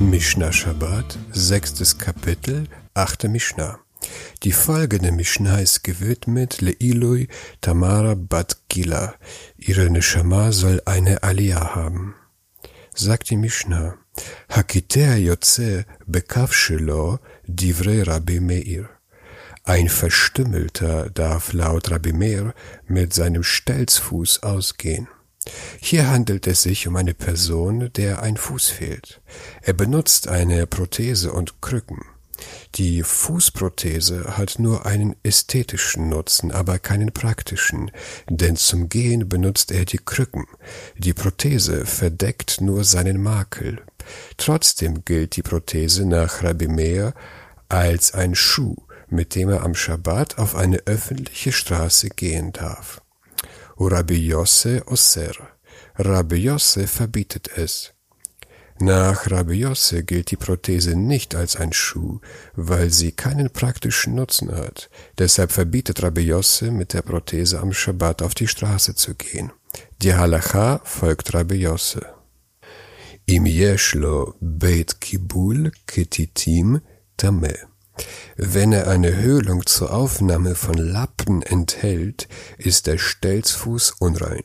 Mishnah Shabbat, sechstes Kapitel, achte Mishnah. Die folgende Mishnah ist gewidmet Leilui Tamara Bat Gila. Ihre Neshama soll eine Aliyah haben. Sagt die Mishnah, Hakitea Yotze Bekav Shelo Divrei Rabbi Meir. Ein Verstümmelter darf laut Rabbi Meir mit seinem Stelzfuß ausgehen. Hier handelt es sich um eine Person, der ein Fuß fehlt. Er benutzt eine Prothese und Krücken. Die Fußprothese hat nur einen ästhetischen Nutzen, aber keinen praktischen, denn zum Gehen benutzt er die Krücken. Die Prothese verdeckt nur seinen Makel. Trotzdem gilt die Prothese nach Rabbi Meir als ein Schuh, mit dem er am Schabbat auf eine öffentliche Straße gehen darf. Rabbi Yosse Osser. Rabbi Yosse verbietet es. Nach Rabbi Yosse gilt die Prothese nicht als ein Schuh, weil sie keinen praktischen Nutzen hat. Deshalb verbietet Rabbi Yosse mit der Prothese am Schabbat auf die Straße zu gehen. Die Halacha folgt Rabbi Yosse. Im Yeshlo Beit Kibul Ketitim Tameh. Wenn er eine Höhlung zur Aufnahme von Lappen enthält, ist der Stelzfuß unrein.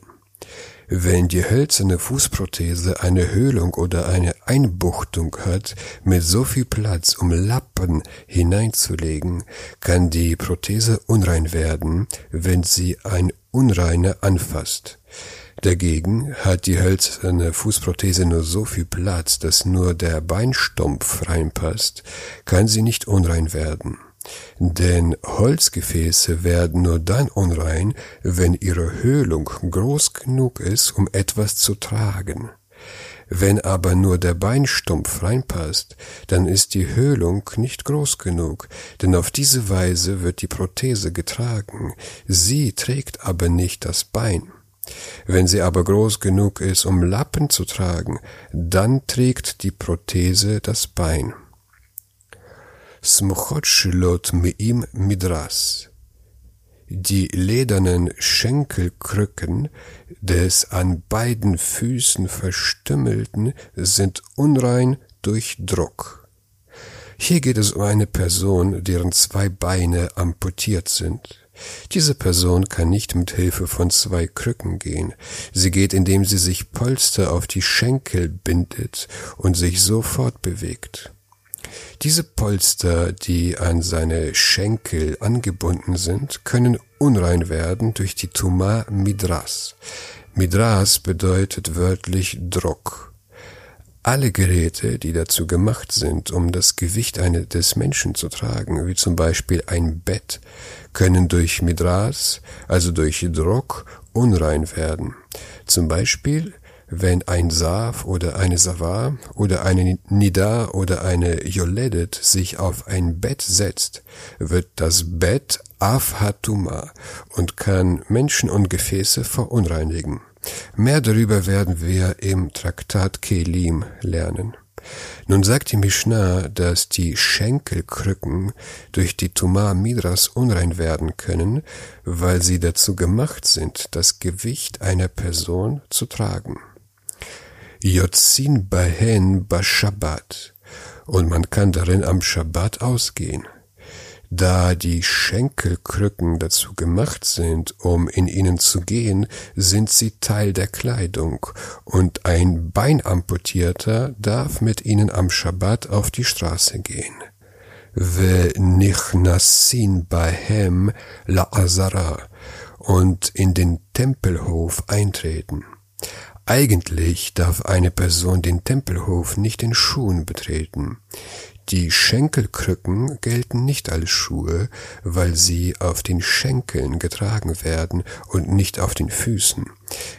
Wenn die hölzerne Fußprothese eine Höhlung oder eine Einbuchtung hat mit so viel Platz, um Lappen hineinzulegen, kann die Prothese unrein werden, wenn sie ein Unreiner anfasst. Dagegen hat die hölzerne Fußprothese nur so viel Platz, dass nur der Beinstumpf reinpasst, kann sie nicht unrein werden. Denn Holzgefäße werden nur dann unrein, wenn ihre Höhlung groß genug ist, um etwas zu tragen. Wenn aber nur der Beinstumpf reinpasst, dann ist die Höhlung nicht groß genug, denn auf diese Weise wird die Prothese getragen, sie trägt aber nicht das Bein. Wenn sie aber groß genug ist, um Lappen zu tragen, dann trägt die Prothese das Bein. Smuchot shilot meim midras. Die ledernen Schenkelkrücken des an beiden Füßen Verstümmelten sind unrein durch Druck. Hier geht es um eine Person, deren zwei Beine amputiert sind. Diese Person kann nicht mit Hilfe von zwei Krücken gehen. Sie geht, indem sie sich Polster auf die Schenkel bindet und sich sofort bewegt. Diese Polster, die an seine Schenkel angebunden sind, können unrein werden durch die Tuma Midras. Midras bedeutet wörtlich Druck. Alle Geräte, die dazu gemacht sind, um das Gewicht eines Menschen zu tragen, wie zum Beispiel ein Bett, können durch Midras, also durch Druck, unrein werden. Zum Beispiel wenn ein Saf oder eine Savar oder eine Nida oder eine Yoledet sich auf ein Bett setzt, wird das Bett Afhatuma und kann Menschen und Gefäße verunreinigen. Mehr darüber werden wir im Traktat Kelim lernen. Nun sagt die Mishnah, dass die Schenkelkrücken durch die Tumah Midras unrein werden können, weil sie dazu gemacht sind, das Gewicht einer Person zu tragen. Yotzin Bahen Bashabbat und man kann darin am Schabbat ausgehen. Da die Schenkelkrücken dazu gemacht sind, um in ihnen zu gehen, sind sie Teil der Kleidung, und ein Beinamputierter darf mit ihnen am Schabbat auf die Straße gehen. Ve nichnasin bahem la azara und in den Tempelhof eintreten. Eigentlich darf eine Person den Tempelhof nicht in Schuhen betreten. Die Schenkelkrücken gelten nicht als Schuhe, weil sie auf den Schenkeln getragen werden und nicht auf den Füßen.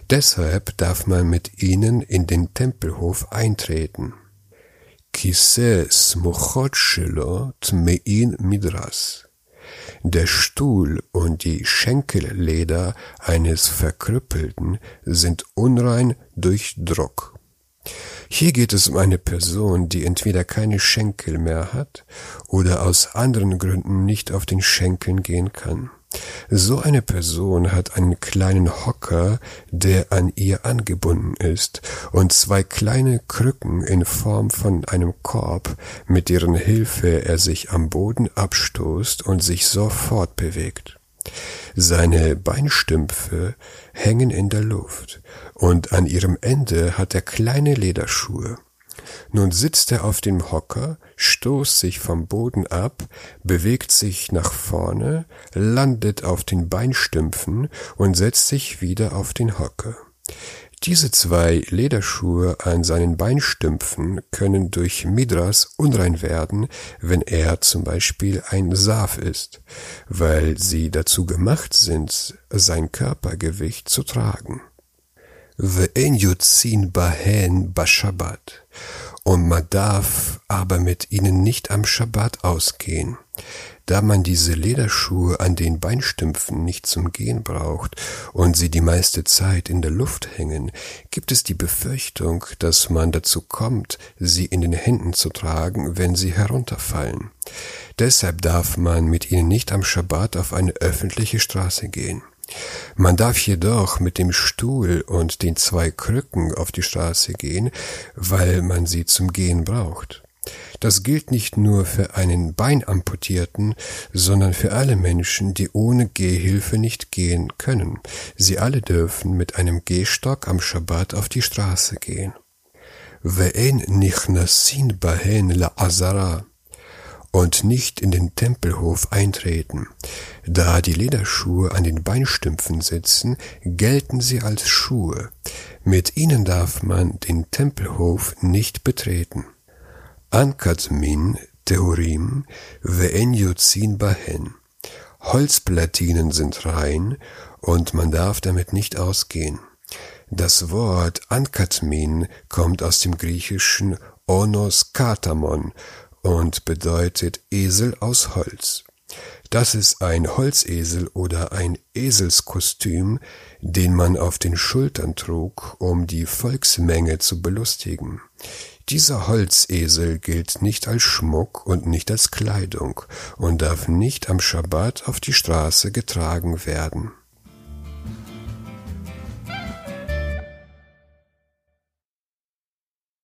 Deshalb darf man mit ihnen in den Tempelhof eintreten. Kise smuchot shelo tmein midras. Der Stuhl und die Schenkelleder eines Verkrüppelten sind unrein durch Druck. Hier geht es um eine Person, die entweder keine Schenkel mehr hat oder aus anderen Gründen nicht auf den Schenkeln gehen kann. So eine Person hat einen kleinen Hocker, der an ihr angebunden ist, und zwei kleine Krücken in Form von einem Korb, mit deren Hilfe er sich am Boden abstoßt und sich sofort bewegt. Seine Beinstümpfe hängen in der Luft, und an ihrem Ende hat er kleine Lederschuhe. Nun sitzt er auf dem Hocker, stoßt sich vom Boden ab, bewegt sich nach vorne, landet auf den Beinstümpfen und setzt sich wieder auf den Hocker. Diese zwei Lederschuhe an seinen Beinstümpfen können durch Midras unrein werden, wenn er zum Beispiel ein Saf ist, weil sie dazu gemacht sind, sein Körpergewicht zu tragen. Ve'en bahen bashabbat. Und man darf aber mit ihnen nicht am Schabbat ausgehen. Da man diese Lederschuhe an den Beinstümpfen nicht zum Gehen braucht und sie die meiste Zeit in der Luft hängen, gibt es die Befürchtung, dass man dazu kommt, sie in den Händen zu tragen, wenn sie herunterfallen. Deshalb darf man mit ihnen nicht am Schabbat auf eine öffentliche Straße gehen. Man darf jedoch mit dem Stuhl und den zwei Krücken auf die Straße gehen, weil man sie zum Gehen braucht. Das gilt nicht nur für einen Beinamputierten, sondern für alle Menschen, die ohne Gehhilfe nicht gehen können. Sie alle dürfen mit einem Gehstock am Schabbat auf die Straße gehen. Ve'en nichnasin bahen la azara und nicht in den Tempelhof eintreten. Da die Lederschuhe an den Beinstümpfen sitzen, gelten sie als Schuhe. Mit ihnen darf man den Tempelhof nicht betreten. Ankat min Theorim ve'en bahen. Holzplatinen sind rein und man darf damit nicht ausgehen. Das Wort Ankatmin kommt aus dem griechischen Onos Katamon und bedeutet Esel aus Holz. Das ist ein Holzesel oder ein Eselskostüm, den man auf den Schultern trug, um die Volksmenge zu belustigen. Dieser Holzesel gilt nicht als Schmuck und nicht als Kleidung und darf nicht am Schabbat auf die Straße getragen werden.